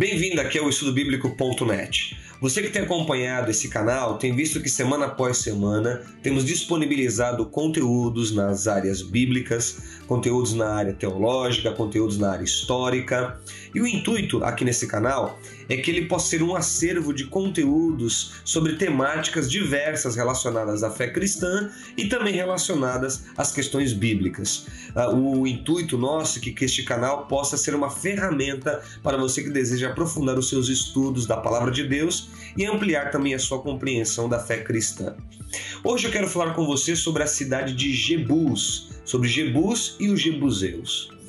Bem-vindo aqui ao estudobíblico.net. Você que tem acompanhado esse canal tem visto que semana após semana temos disponibilizado conteúdos nas áreas bíblicas, conteúdos na área teológica, conteúdos na área histórica. E o intuito aqui nesse canal é que ele possa ser um acervo de conteúdos sobre temáticas diversas relacionadas à fé cristã e também relacionadas às questões bíblicas. Ah, o intuito nosso é que este canal possa ser uma ferramenta para você que deseja aprofundar os seus estudos da palavra de Deus e ampliar também a sua compreensão da fé cristã. Hoje eu quero falar com você sobre a cidade de Jebus, sobre Jebus e os Jebuseus.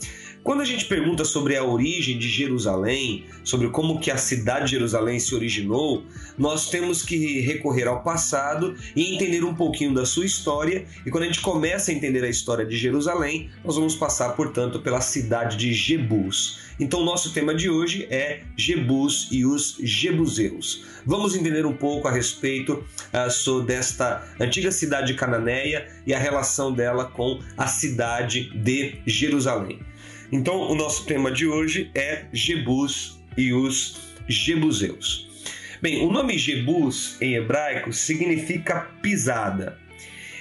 Quando a gente pergunta sobre a origem de Jerusalém, sobre como que a cidade de Jerusalém se originou, nós temos que recorrer ao passado e entender um pouquinho da sua história. E quando a gente começa a entender a história de Jerusalém, nós vamos passar, portanto, pela cidade de Jebus. Então, nosso tema de hoje é Jebus e os Jebuseus. Vamos entender um pouco a respeito uh, desta antiga cidade cananeia e a relação dela com a cidade de Jerusalém. Então, o nosso tema de hoje é Jebus e os Jebuseus. Bem, o nome Jebus em hebraico significa pisada.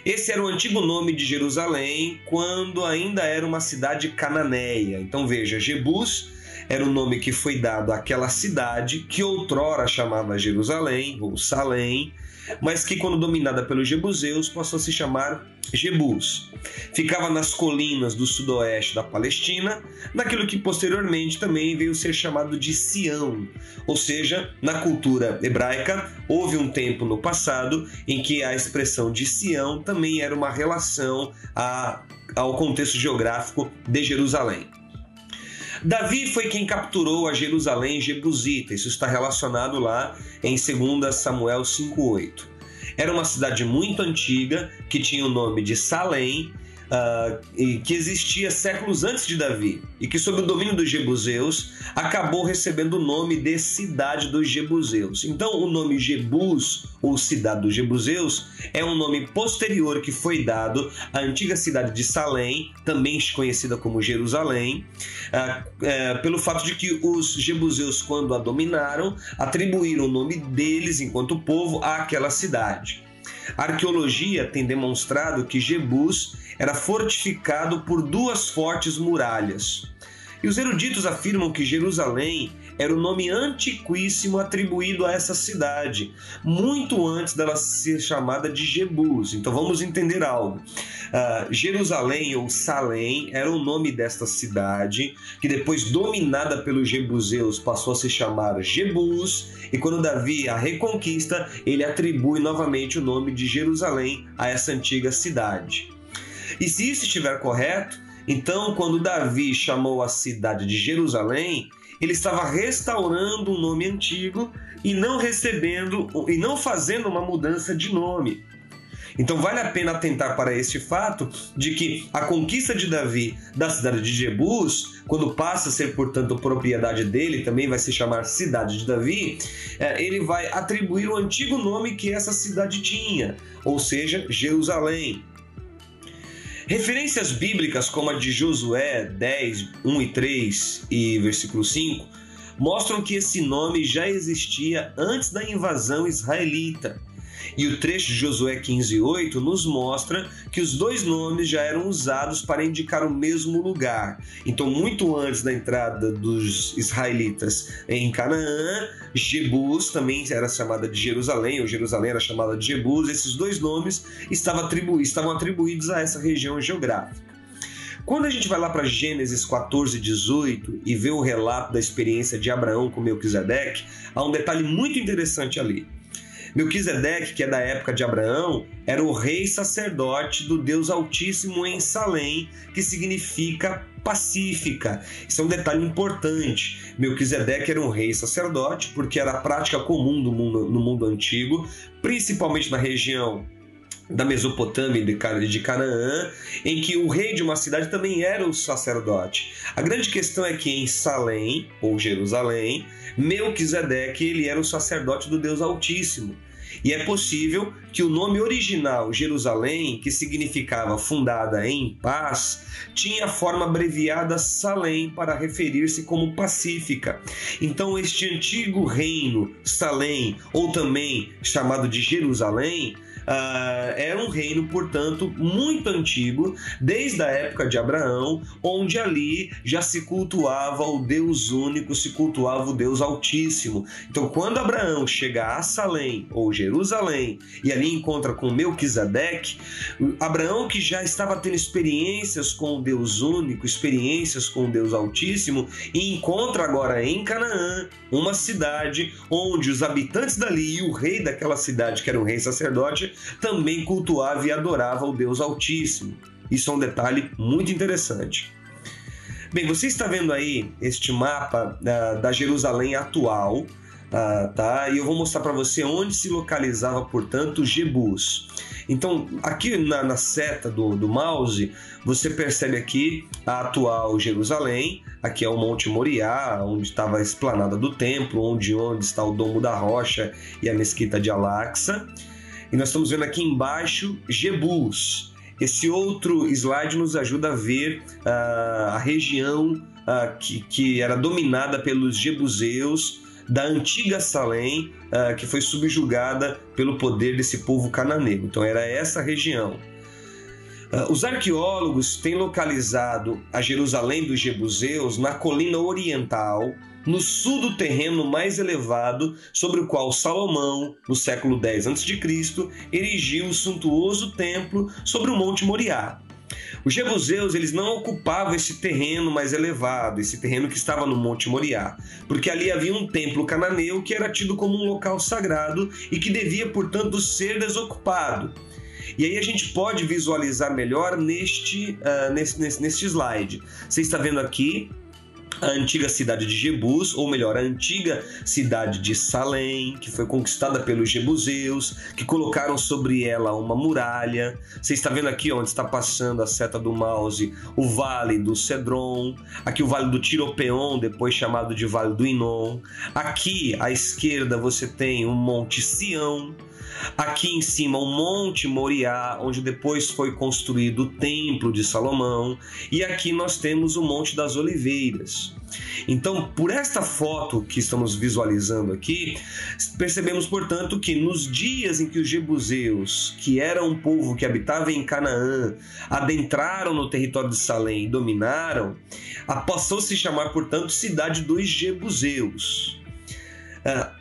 Esse era o antigo nome de Jerusalém quando ainda era uma cidade cananeia. Então veja, Jebus era o nome que foi dado àquela cidade que outrora chamava Jerusalém ou Salém, mas que quando dominada pelos jebuseus passou a se chamar Jebus. Ficava nas colinas do sudoeste da Palestina, naquilo que posteriormente também veio ser chamado de Sião. Ou seja, na cultura hebraica, houve um tempo no passado em que a expressão de Sião também era uma relação a, ao contexto geográfico de Jerusalém. Davi foi quem capturou a Jerusalém jebusita. Isso está relacionado lá em 2 Samuel 5:8. Era uma cidade muito antiga que tinha o nome de Salém uh, que existia séculos antes de Davi e que, sob o domínio dos Jebuseus, acabou recebendo o nome de Cidade dos Jebuseus. Então, o nome Jebus, ou Cidade dos Jebuseus, é um nome posterior que foi dado à antiga cidade de Salém, também conhecida como Jerusalém, uh, uh, pelo fato de que os Jebuseus, quando a dominaram, atribuíram o nome deles, enquanto povo, àquela cidade. A arqueologia tem demonstrado que Jebus era fortificado por duas fortes muralhas. E os eruditos afirmam que Jerusalém era o nome antiquíssimo atribuído a essa cidade, muito antes dela ser chamada de Jebus. Então vamos entender algo. Uh, Jerusalém ou Salém era o nome desta cidade, que depois, dominada pelos Jebuseus, passou a se chamar Jebus, e quando Davi a reconquista, ele atribui novamente o nome de Jerusalém a essa antiga cidade. E se isso estiver correto, então, quando Davi chamou a cidade de Jerusalém, ele estava restaurando um nome antigo e não recebendo e não fazendo uma mudança de nome. Então vale a pena atentar para este fato de que a conquista de Davi da cidade de Jebus, quando passa a ser, portanto, propriedade dele, também vai se chamar cidade de Davi, é, ele vai atribuir o antigo nome que essa cidade tinha, ou seja, Jerusalém. Referências bíblicas como a de Josué 10, 1 e 3 e versículo 5 mostram que esse nome já existia antes da invasão israelita. E o trecho de Josué 15:8 nos mostra que os dois nomes já eram usados para indicar o mesmo lugar. Então, muito antes da entrada dos israelitas em Canaã, Jebus também era chamada de Jerusalém, ou Jerusalém era chamada de Jebus. Esses dois nomes estavam, atribu estavam atribuídos a essa região geográfica. Quando a gente vai lá para Gênesis 14, 18 e vê o relato da experiência de Abraão com Melquisedeque, há um detalhe muito interessante ali. Melquisedeque, que é da época de Abraão, era o rei sacerdote do Deus Altíssimo em Salém, que significa pacífica. Isso é um detalhe importante. Melquisedeque era um rei sacerdote, porque era a prática comum do mundo, no mundo antigo, principalmente na região da Mesopotâmia e de Canaã, em que o rei de uma cidade também era o sacerdote. A grande questão é que em Salém, ou Jerusalém, Melquisedeque ele era o sacerdote do Deus Altíssimo. E é possível que o nome original Jerusalém, que significava fundada em paz, tinha a forma abreviada Salém para referir-se como pacífica. Então, este antigo reino, Salém, ou também chamado de Jerusalém, Uh, era um reino, portanto, muito antigo, desde a época de Abraão, onde ali já se cultuava o Deus único, se cultuava o Deus Altíssimo. Então, quando Abraão chega a Salém ou Jerusalém e ali encontra com Melquisedeque, Abraão que já estava tendo experiências com o Deus único, experiências com o Deus Altíssimo, e encontra agora em Canaã uma cidade onde os habitantes dali e o rei daquela cidade, que era um rei sacerdote, também cultuava e adorava o Deus Altíssimo. Isso é um detalhe muito interessante. Bem, você está vendo aí este mapa uh, da Jerusalém atual, uh, tá? E eu vou mostrar para você onde se localizava, portanto, Jebus. Então, aqui na, na seta do, do, mouse, você percebe aqui a atual Jerusalém. Aqui é o Monte Moriá, onde estava a esplanada do templo, onde, onde está o Domo da Rocha e a Mesquita de Al-Aqsa. E nós estamos vendo aqui embaixo Jebus. Esse outro slide nos ajuda a ver uh, a região uh, que, que era dominada pelos Jebuseus da antiga Salém, uh, que foi subjugada pelo poder desse povo cananeu. Então era essa região. os arqueólogos têm localizado a Jerusalém dos Jebuseus na colina oriental no sul do terreno mais elevado sobre o qual Salomão, no século X a.C., erigiu o suntuoso templo sobre o Monte Moriá. Os jebuseus eles não ocupavam esse terreno mais elevado, esse terreno que estava no Monte Moriá, porque ali havia um templo cananeu que era tido como um local sagrado e que devia, portanto, ser desocupado. E aí a gente pode visualizar melhor neste, uh, nesse, nesse, neste slide. Você está vendo aqui a antiga cidade de Jebus, ou melhor, a antiga cidade de Salém, que foi conquistada pelos jebuseus, que colocaram sobre ela uma muralha. Você está vendo aqui onde está passando a seta do mouse, o vale do Cedron, aqui o vale do Tiropeon, depois chamado de Vale do Inon. Aqui à esquerda você tem o Monte Sião. Aqui em cima, o Monte Moriá, onde depois foi construído o Templo de Salomão, e aqui nós temos o Monte das Oliveiras. Então, por esta foto que estamos visualizando aqui, percebemos, portanto, que nos dias em que os jebuseus, que era um povo que habitava em Canaã, adentraram no território de Salém e dominaram, passou a se chamar, portanto, cidade dos jebuseus.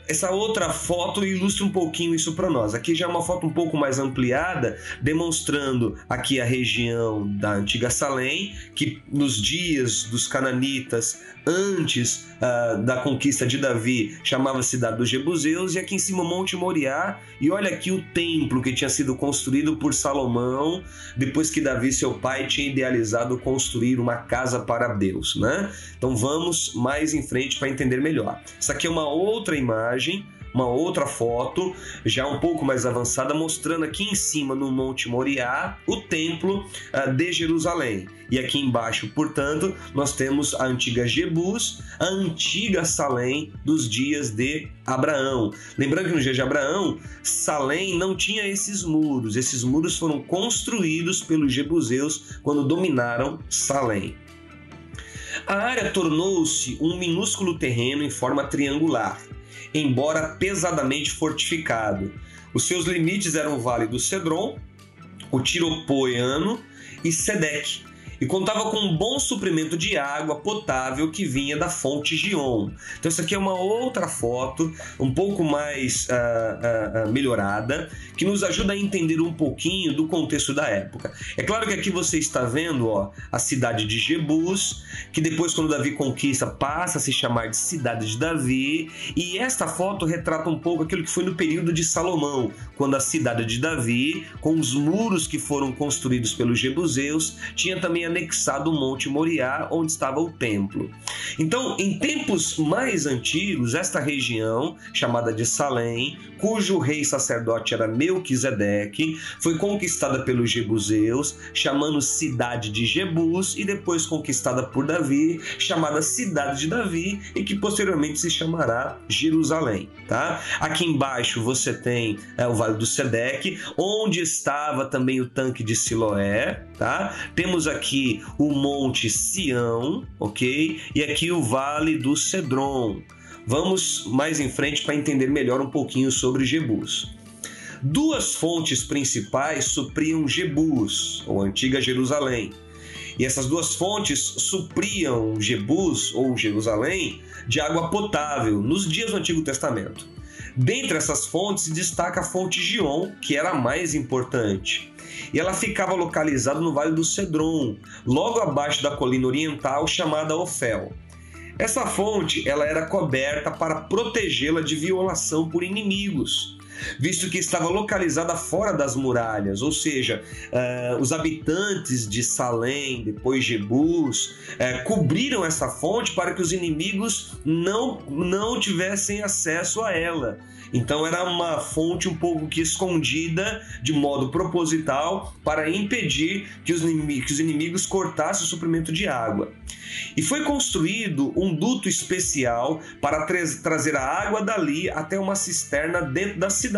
Essa outra foto ilustra um pouquinho isso para nós. Aqui já é uma foto um pouco mais ampliada, demonstrando aqui a região da antiga Salém, que nos dias dos cananitas, antes uh, da conquista de Davi, chamava cidade dos Jebuseus, e aqui em cima Monte Moriá, e olha aqui o templo que tinha sido construído por Salomão, depois que Davi, seu pai, tinha idealizado construir uma casa para Deus. Né? Então vamos mais em frente para entender melhor. Essa aqui é uma outra imagem imagem, uma outra foto, já um pouco mais avançada, mostrando aqui em cima no Monte Moriá o templo uh, de Jerusalém. E aqui embaixo, portanto, nós temos a antiga Jebus, a antiga Salém dos dias de Abraão. Lembrando que no dia de Abraão, Salém não tinha esses muros. Esses muros foram construídos pelos jebuseus quando dominaram Salém. A área tornou-se um minúsculo terreno em forma triangular embora pesadamente fortificado. Os seus limites eram o Vale do Cedron, o Tiropoiano e Sedec, e contava com um bom suprimento de água potável que vinha da fonte Gion. Então, isso aqui é uma outra foto, um pouco mais uh, uh, melhorada, que nos ajuda a entender um pouquinho do contexto da época. É claro que aqui você está vendo ó, a cidade de Jebus, que depois, quando Davi conquista, passa a se chamar de cidade de Davi, e esta foto retrata um pouco aquilo que foi no período de Salomão, quando a cidade de Davi, com os muros que foram construídos pelos jebuseus, tinha também anexado o Monte Moriá, onde estava o templo. Então, em tempos mais antigos, esta região, chamada de Salém, cujo rei sacerdote era Melquisedeque, foi conquistada pelos jebuseus, chamando cidade de Jebus, e depois conquistada por Davi, chamada cidade de Davi, e que posteriormente se chamará Jerusalém. Tá? Aqui embaixo você tem é, o Vale do Sedeque, onde estava também o tanque de Siloé. Tá? Temos aqui o Monte Sião, ok? E aqui o Vale do Cedron. Vamos mais em frente para entender melhor um pouquinho sobre Jebus. Duas fontes principais supriam Jebus, ou antiga Jerusalém. E essas duas fontes supriam Jebus, ou Jerusalém, de água potável nos dias do Antigo Testamento. Dentre essas fontes se destaca a fonte Gion, que era a mais importante. E ela ficava localizada no Vale do Cedron, logo abaixo da colina oriental chamada Ofel. Essa fonte ela era coberta para protegê-la de violação por inimigos, visto que estava localizada fora das muralhas, ou seja, uh, os habitantes de Salém, depois Jebus, uh, cobriram essa fonte para que os inimigos não, não tivessem acesso a ela. Então era uma fonte um pouco que escondida de modo proposital para impedir que os, que os inimigos cortassem o suprimento de água. E foi construído um duto especial para tra trazer a água dali até uma cisterna dentro da cidade,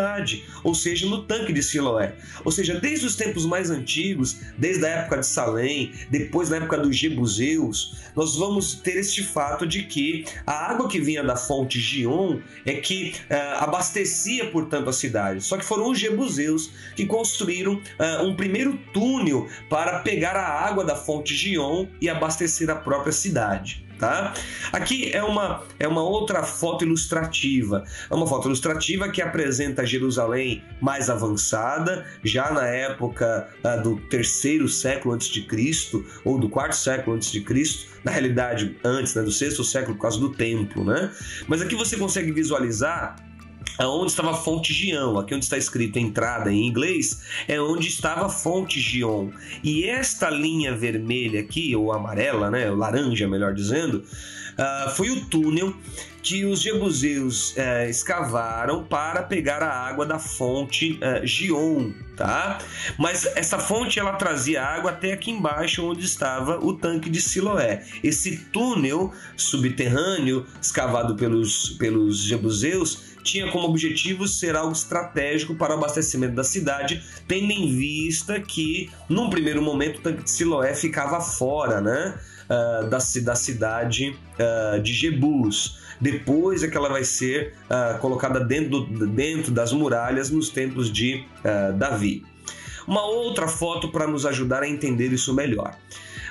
ou seja, no tanque de Siloé. Ou seja, desde os tempos mais antigos, desde a época de Salém, depois na época dos Jebuseus, nós vamos ter este fato de que a água que vinha da fonte Gion é que uh, abastecia, portanto, a cidade. Só que foram os Jebuseus que construíram uh, um primeiro túnel para pegar a água da fonte Gion e abastecer a própria cidade. Tá? Aqui é uma, é uma outra foto ilustrativa. É uma foto ilustrativa que apresenta Jerusalém mais avançada, já na época uh, do terceiro século antes de Cristo, ou do quarto século antes de Cristo, na realidade antes, né, do sexto século por causa do templo. Né? Mas aqui você consegue visualizar onde estava a fonte Gion, aqui onde está escrito entrada em inglês, é onde estava a fonte Gion. E esta linha vermelha aqui, ou amarela, né, laranja melhor dizendo, uh, foi o túnel que os jebuseus uh, escavaram para pegar a água da fonte uh, Gion, tá? Mas essa fonte ela trazia água até aqui embaixo onde estava o tanque de Siloé. Esse túnel subterrâneo escavado pelos, pelos jebuseus tinha como objetivo ser algo estratégico para o abastecimento da cidade, tendo em vista que, num primeiro momento, o tanque de Siloé ficava fora né, uh, da, da cidade uh, de Jebus. Depois é que ela vai ser uh, colocada dentro, dentro das muralhas nos tempos de Davi. Uma outra foto para nos ajudar a entender isso melhor.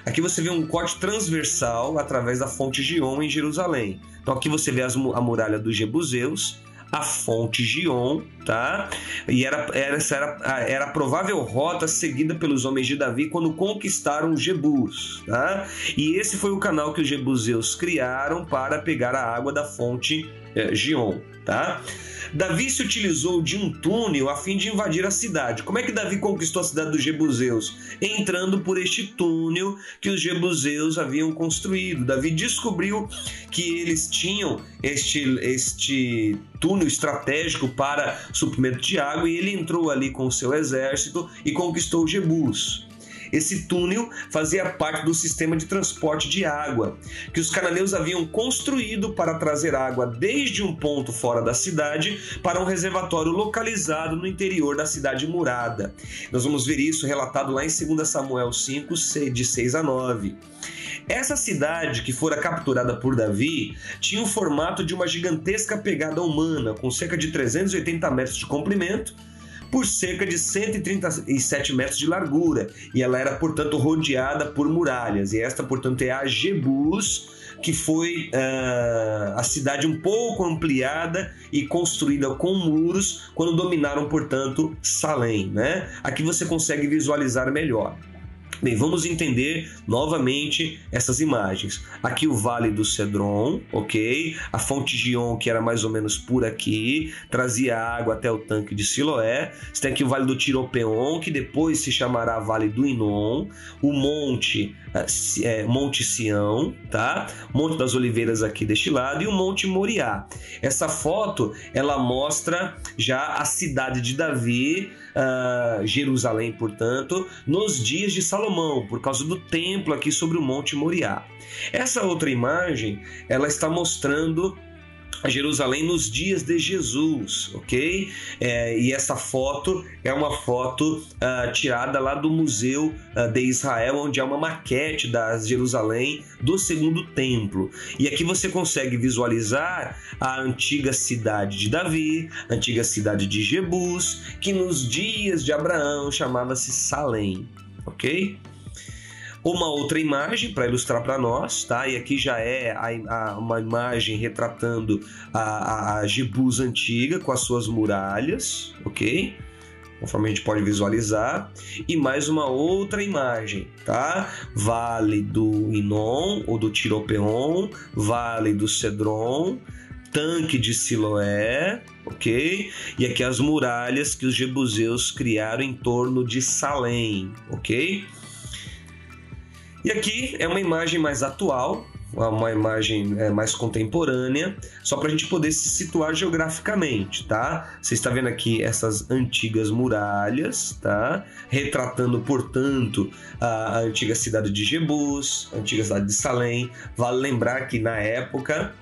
Aqui você vê um corte transversal através da fonte Gion em Jerusalém. Então aqui você vê as, a muralha dos Jebuseus, a fonte Gion, tá? E era, era, essa era, era a provável rota seguida pelos homens de Davi quando conquistaram Jebus, tá? E esse foi o canal que os jebuseus criaram para pegar a água da fonte é, Gion, tá? Davi se utilizou de um túnel a fim de invadir a cidade. Como é que Davi conquistou a cidade dos Jebuseus? Entrando por este túnel que os Jebuseus haviam construído. Davi descobriu que eles tinham este, este túnel estratégico para suprimento de água e ele entrou ali com o seu exército e conquistou Jebus. Esse túnel fazia parte do sistema de transporte de água que os cananeus haviam construído para trazer água desde um ponto fora da cidade para um reservatório localizado no interior da cidade murada. Nós vamos ver isso relatado lá em 2 Samuel 5, de 6 a 9. Essa cidade, que fora capturada por Davi, tinha o formato de uma gigantesca pegada humana, com cerca de 380 metros de comprimento por cerca de 137 metros de largura, e ela era, portanto, rodeada por muralhas. E esta, portanto, é a Jebus, que foi uh, a cidade um pouco ampliada e construída com muros quando dominaram, portanto, Salém. Né? Aqui você consegue visualizar melhor. Bem, vamos entender novamente essas imagens. Aqui o Vale do Cedron, ok? A fonte Gion, que era mais ou menos por aqui, trazia água até o tanque de Siloé. Você tem aqui o Vale do Tiropeon, que depois se chamará Vale do Inon. O Monte, é, Monte Sião, tá? Monte das Oliveiras aqui deste lado e o Monte Moriá. Essa foto, ela mostra já a cidade de Davi, uh, Jerusalém, portanto, nos dias de Salomão, por causa do templo aqui sobre o Monte Moriá. Essa outra imagem, ela está mostrando Jerusalém nos dias de Jesus, ok? É, e essa foto é uma foto uh, tirada lá do Museu uh, de Israel, onde há uma maquete da Jerusalém do Segundo Templo. E aqui você consegue visualizar a antiga cidade de Davi, a antiga cidade de Jebus, que nos dias de Abraão chamava-se Salém, ok? uma outra imagem para ilustrar para nós, tá? E aqui já é a, a, uma imagem retratando a, a, a Jebus antiga com as suas muralhas, ok? Conforme a gente pode visualizar. E mais uma outra imagem, tá? Vale do Inon ou do Tiropeon, Vale do Cedron, tanque de Siloé, ok? E aqui as muralhas que os jebuseus criaram em torno de Salém, ok? E aqui é uma imagem mais atual, uma imagem é, mais contemporânea, só para a gente poder se situar geograficamente, tá? Você está vendo aqui essas antigas muralhas, tá? Retratando, portanto, a, a antiga cidade de Jebus, a antiga cidade de Salém. Vale lembrar que na época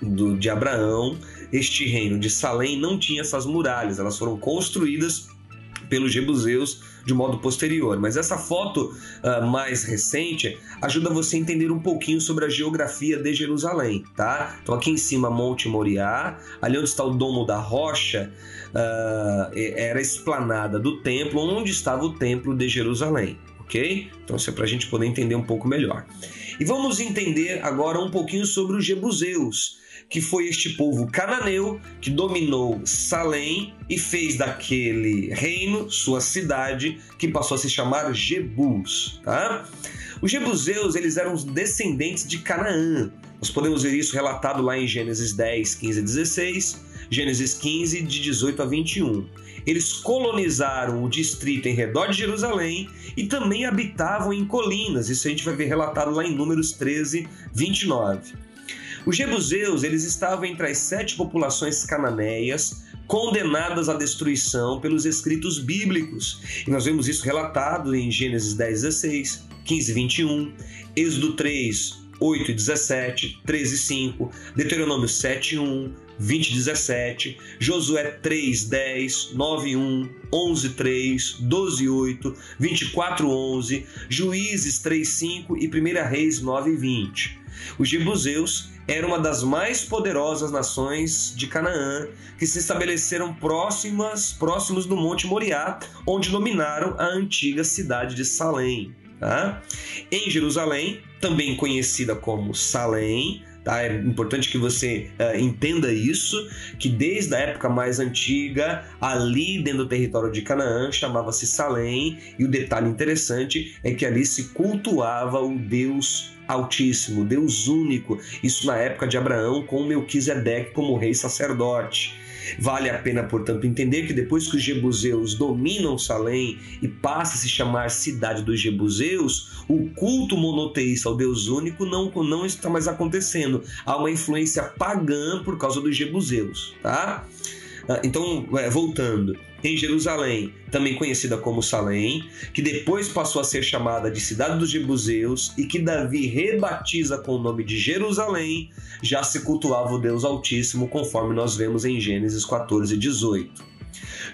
do, de Abraão, este reino de Salém não tinha essas muralhas, elas foram construídas pelos jebuseus de modo posterior. Mas essa foto uh, mais recente ajuda você a entender um pouquinho sobre a geografia de Jerusalém, tá? Então aqui em cima Monte Moriá, ali onde está o Domo da Rocha, uh, era a esplanada do templo, onde estava o templo de Jerusalém, ok? Então isso é para a gente poder entender um pouco melhor. E vamos entender agora um pouquinho sobre os jebuseus que foi este povo cananeu que dominou Salém e fez daquele reino sua cidade, que passou a se chamar Jebus, tá? Os jebuseus, eles eram descendentes de Canaã. Nós podemos ver isso relatado lá em Gênesis 10, 15 a 16, Gênesis 15, de 18 a 21. Eles colonizaram o distrito em redor de Jerusalém e também habitavam em colinas. Isso a gente vai ver relatado lá em Números 13, 29. Os jebuseus eles estavam entre as sete populações cananeias condenadas à destruição pelos escritos bíblicos. E nós vemos isso relatado em Gênesis 10, 16, 15, 21, Êxodo 3, 8 e 17, 13 e 5, Deuteronômio 7, 1, 20 17, Josué 3, 10, 9, 1, 11, 3, 12, 8, 24, 11, Juízes 3, 5 e 1 Reis 9, 20. Os jebuseus eram uma das mais poderosas nações de Canaã, que se estabeleceram próximas, próximos do Monte Moriá, onde dominaram a antiga cidade de Salém. Tá? Em Jerusalém, também conhecida como Salém, Tá? É importante que você uh, entenda isso, que desde a época mais antiga, ali dentro do território de Canaã, chamava-se Salém, e o detalhe interessante é que ali se cultuava o Deus Altíssimo, Deus único, isso na época de Abraão, com Melquisedeque como rei sacerdote. Vale a pena, portanto, entender que depois que os jebuseus dominam Salém e passa a se chamar cidade dos jebuseus, o culto monoteísta ao Deus único não, não está mais acontecendo. Há uma influência pagã por causa dos jebuseus, tá? Ah, então, é, voltando, em Jerusalém, também conhecida como Salém, que depois passou a ser chamada de Cidade dos Jebuseus e que Davi rebatiza com o nome de Jerusalém, já se cultuava o Deus Altíssimo, conforme nós vemos em Gênesis 14, 18.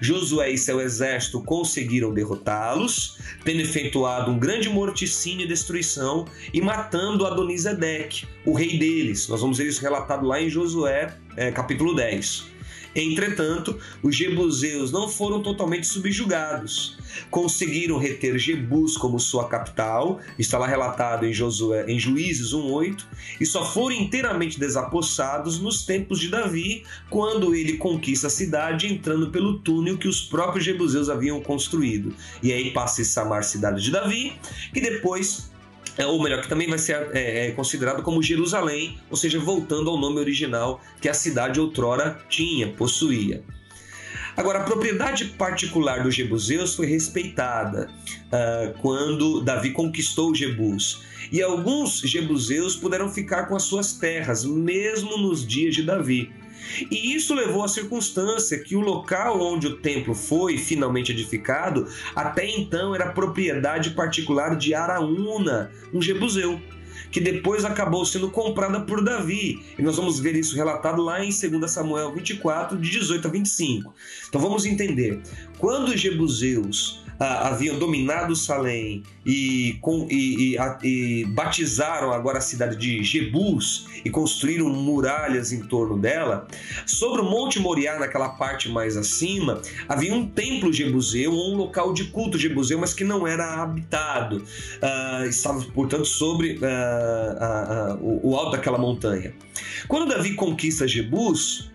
Josué e seu exército conseguiram derrotá-los, tendo efetuado um grande morticínio e destruição e matando Adonizedeque, o rei deles. Nós vamos ver isso relatado lá em Josué, é, capítulo 10. Entretanto, os jebuseus não foram totalmente subjugados. Conseguiram reter Jebus como sua capital, está lá relatado em, Josué, em Juízes 1:8, e só foram inteiramente desapossados nos tempos de Davi, quando ele conquista a cidade entrando pelo túnel que os próprios jebuseus haviam construído. E aí passa a chamar cidade de Davi, que depois ou melhor, que também vai ser é, é, considerado como Jerusalém, ou seja, voltando ao nome original que a cidade outrora tinha, possuía. Agora, a propriedade particular dos Jebuseus foi respeitada uh, quando Davi conquistou Jebus. E alguns Jebuseus puderam ficar com as suas terras, mesmo nos dias de Davi. E isso levou à circunstância que o local onde o templo foi finalmente edificado, até então era propriedade particular de Araúna, um jebuseu que depois acabou sendo comprada por Davi. E nós vamos ver isso relatado lá em 2 Samuel 24, de 18 a 25. Então vamos entender. Quando os jebuseus ah, haviam dominado Salém e, com, e, e, e, batizaram agora a cidade de Jebus e construíram muralhas em torno dela, sobre o Monte Moriá, naquela parte mais acima, havia um templo jebuseu, um local de culto jebuseu, mas que não era habitado. Ah, estava, portanto, sobre ah, o, o alto daquela montanha. Quando Davi conquista Jebus,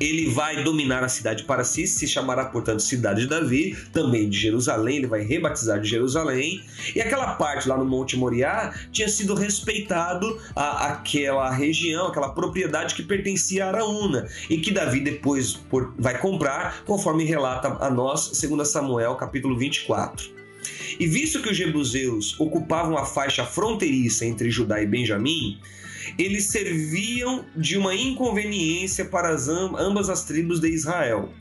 ele vai dominar a cidade para si, se chamará, portanto, Cidade de Davi, também de Jerusalém, ele vai rebatizar de Jerusalém. E aquela parte lá no Monte Moriá tinha sido respeitado a, aquela região, aquela propriedade que pertencia a Araúna e que Davi depois por, vai comprar, conforme relata a nós, segundo Samuel, capítulo 24. E visto que os jebuseus ocupavam a faixa fronteiriça entre Judá e Benjamim, eles serviam de uma inconveniência para as ambas as tribos de Israel.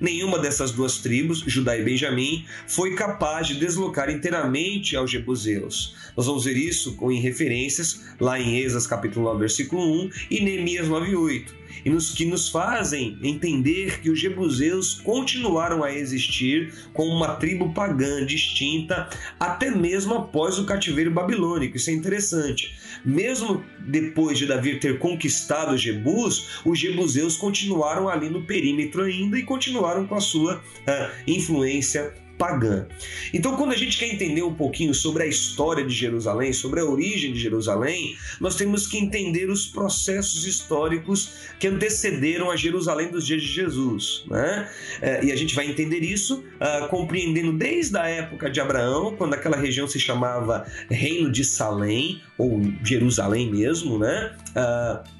Nenhuma dessas duas tribos, Judá e Benjamim, foi capaz de deslocar inteiramente aos jebuseus. Nós vamos ver isso em referências lá em Esas capítulo 9, versículo 1 e Neemias 9:8 e nos que nos fazem entender que os jebuseus continuaram a existir como uma tribo pagã distinta até mesmo após o cativeiro babilônico. Isso é interessante. Mesmo depois de Davi ter conquistado Jebus, os jebuseus continuaram ali no perímetro ainda e continuaram com a sua uh, influência pagã. Então, quando a gente quer entender um pouquinho sobre a história de Jerusalém, sobre a origem de Jerusalém, nós temos que entender os processos históricos que antecederam a Jerusalém dos dias de Jesus. Né? É, e a gente vai entender isso uh, compreendendo desde a época de Abraão, quando aquela região se chamava Reino de Salém, ou Jerusalém mesmo, né? Uh,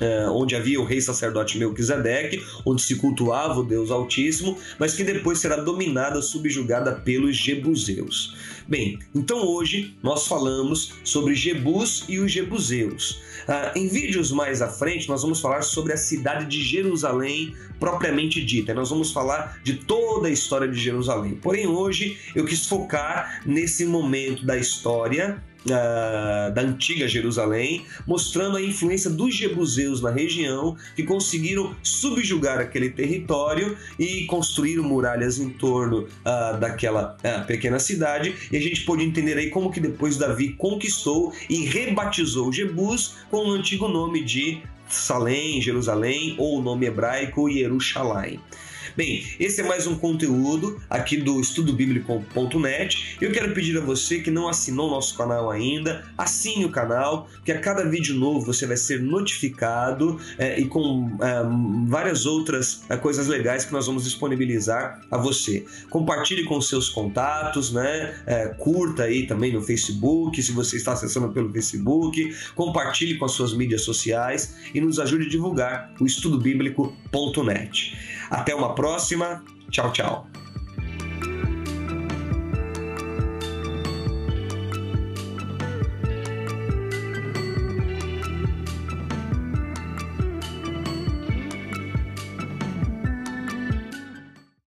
é, onde havia o rei sacerdote Melquisedeque, onde se cultuava o Deus Altíssimo, mas que depois será dominada, subjugada pelos jebuseus. Bem, então hoje nós falamos sobre Jebus e os jebuseus. Ah, em vídeos mais à frente, nós vamos falar sobre a cidade de Jerusalém propriamente dita. Nós vamos falar de toda a história de Jerusalém. Porém, hoje eu quis focar nesse momento da história Uh, da antiga Jerusalém, mostrando a influência dos jebuseus na região, que conseguiram subjugar aquele território e construíram muralhas em torno uh, daquela uh, pequena cidade. E a gente pôde entender aí como que depois Davi conquistou e rebatizou Jebus com o antigo nome de Salém, Jerusalém, ou o nome hebraico Jerusalém. Bem, esse é mais um conteúdo aqui do estudobíblico.net. Eu quero pedir a você que não assinou o nosso canal ainda, assine o canal, que a cada vídeo novo você vai ser notificado é, e com é, várias outras é, coisas legais que nós vamos disponibilizar a você. Compartilhe com seus contatos, né? É, curta aí também no Facebook, se você está acessando pelo Facebook, compartilhe com as suas mídias sociais e nos ajude a divulgar o estudobíblico.net. Até uma próxima. Tchau, tchau.